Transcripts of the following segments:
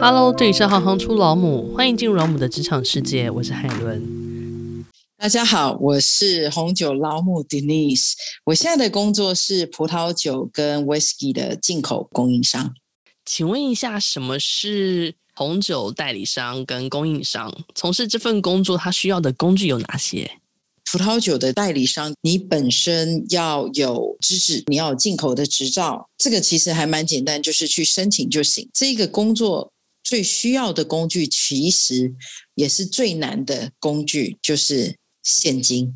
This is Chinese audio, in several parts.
Hello，这里是行行出老母，欢迎进入老母的职场世界，我是海伦。大家好，我是红酒老母 Denise，我现在的工作是葡萄酒跟 Whisky 的进口供应商。请问一下，什么是红酒代理商跟供应商？从事这份工作，他需要的工具有哪些？葡萄酒的代理商，你本身要有资质，你要有进口的执照，这个其实还蛮简单，就是去申请就行。这个工作最需要的工具，其实也是最难的工具，就是现金。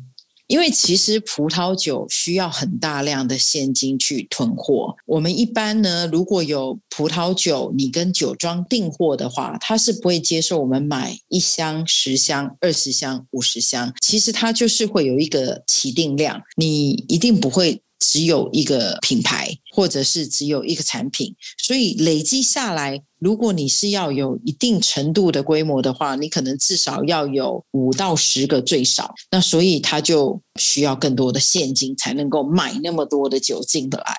因为其实葡萄酒需要很大量的现金去囤货。我们一般呢，如果有葡萄酒，你跟酒庄订货的话，他是不会接受我们买一箱、十箱、二十箱、五十箱。其实它就是会有一个起订量，你一定不会。只有一个品牌，或者是只有一个产品，所以累积下来，如果你是要有一定程度的规模的话，你可能至少要有五到十个最少。那所以他就需要更多的现金才能够买那么多的酒进来。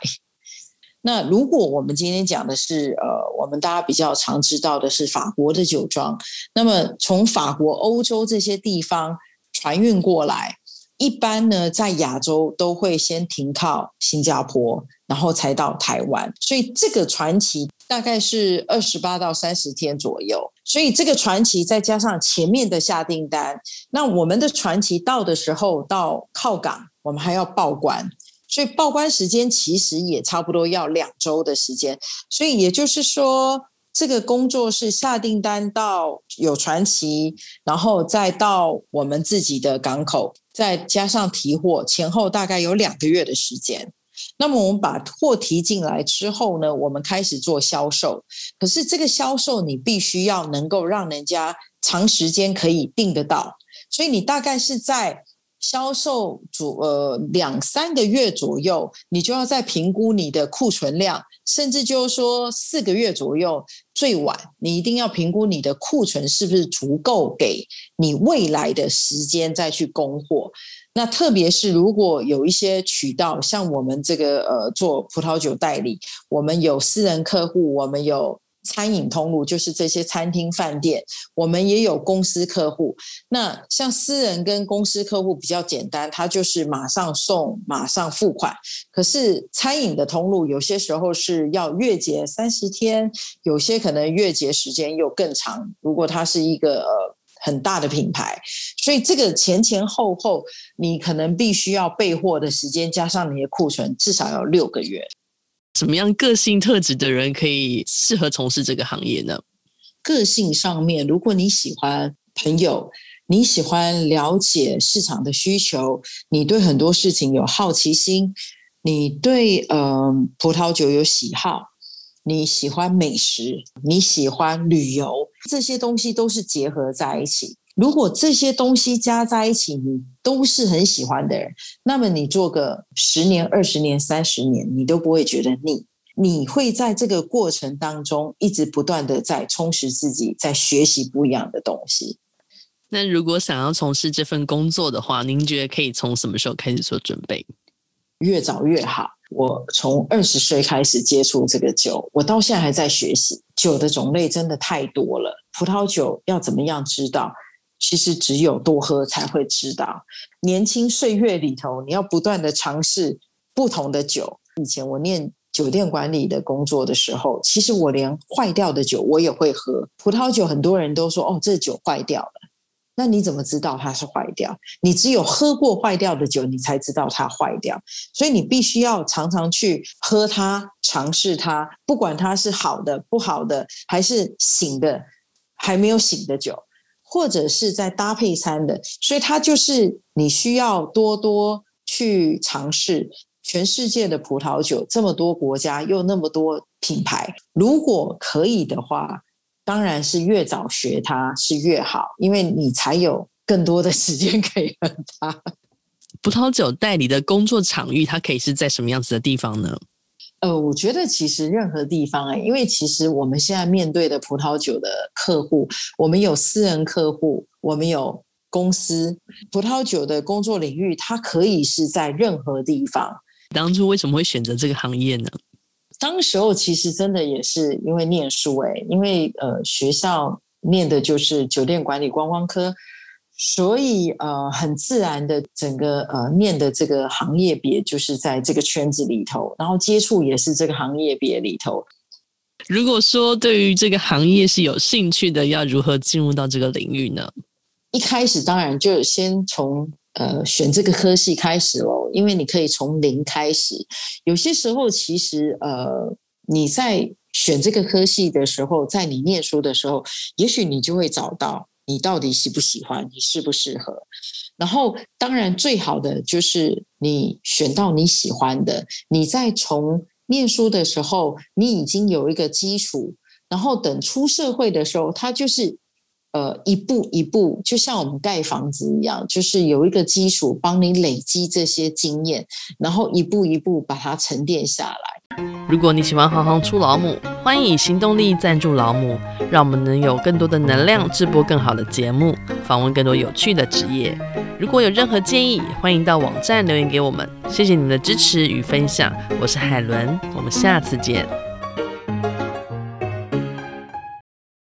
那如果我们今天讲的是，呃，我们大家比较常知道的是法国的酒庄，那么从法国、欧洲这些地方船运过来。一般呢，在亚洲都会先停靠新加坡，然后才到台湾，所以这个传奇大概是二十八到三十天左右。所以这个传奇再加上前面的下订单，那我们的传奇到的时候到靠港，我们还要报关，所以报关时间其实也差不多要两周的时间。所以也就是说，这个工作是下订单到有传奇，然后再到我们自己的港口。再加上提货，前后大概有两个月的时间。那么我们把货提进来之后呢，我们开始做销售。可是这个销售你必须要能够让人家长时间可以订得到，所以你大概是在销售主呃两三个月左右，你就要再评估你的库存量。甚至就是说四个月左右，最晚你一定要评估你的库存是不是足够给你未来的时间再去供货。那特别是如果有一些渠道，像我们这个呃做葡萄酒代理，我们有私人客户，我们有。餐饮通路就是这些餐厅、饭店，我们也有公司客户。那像私人跟公司客户比较简单，他就是马上送、马上付款。可是餐饮的通路有些时候是要月结三十天，有些可能月结时间又更长。如果它是一个呃很大的品牌，所以这个前前后后，你可能必须要备货的时间加上你的库存，至少要六个月。什么样个性特质的人可以适合从事这个行业呢？个性上面，如果你喜欢朋友，你喜欢了解市场的需求，你对很多事情有好奇心，你对呃葡萄酒有喜好，你喜欢美食，你喜欢旅游，这些东西都是结合在一起。如果这些东西加在一起，你都是很喜欢的人，那么你做个十年、二十年、三十年，你都不会觉得腻。你会在这个过程当中一直不断的在充实自己，在学习不一样的东西。那如果想要从事这份工作的话，您觉得可以从什么时候开始做准备？越早越好。我从二十岁开始接触这个酒，我到现在还在学习。酒的种类真的太多了，葡萄酒要怎么样知道？其实只有多喝才会知道。年轻岁月里头，你要不断的尝试不同的酒。以前我念酒店管理的工作的时候，其实我连坏掉的酒我也会喝。葡萄酒很多人都说：“哦，这酒坏掉了。”那你怎么知道它是坏掉？你只有喝过坏掉的酒，你才知道它坏掉。所以你必须要常常去喝它，尝试它，不管它是好的、不好的，还是醒的、还没有醒的酒。或者是在搭配餐的，所以它就是你需要多多去尝试全世界的葡萄酒，这么多国家又那么多品牌，如果可以的话，当然是越早学它是越好，因为你才有更多的时间可以喝它。葡萄酒代理的工作场域，它可以是在什么样子的地方呢？呃，我觉得其实任何地方哎，因为其实我们现在面对的葡萄酒的客户，我们有私人客户，我们有公司，葡萄酒的工作领域，它可以是在任何地方。当初为什么会选择这个行业呢？当时候其实真的也是因为念书哎，因为呃学校念的就是酒店管理观光科，所以呃很自然的整个呃念的这个行业别就是在这个圈子里头，然后接触也是这个行业别里头。如果说对于这个行业是有兴趣的，要如何进入到这个领域呢？一开始当然就先从。呃，选这个科系开始喽，因为你可以从零开始。有些时候，其实呃，你在选这个科系的时候，在你念书的时候，也许你就会找到你到底喜不喜欢，你适不适合。然后，当然最好的就是你选到你喜欢的。你在从念书的时候，你已经有一个基础，然后等出社会的时候，它就是。呃，一步一步，就像我们盖房子一样，就是有一个基础帮你累积这些经验，然后一步一步把它沉淀下来。如果你喜欢行行出老母，欢迎以行动力赞助老母，让我们能有更多的能量制播更好的节目，访问更多有趣的职业。如果有任何建议，欢迎到网站留言给我们。谢谢你的支持与分享，我是海伦，我们下次见。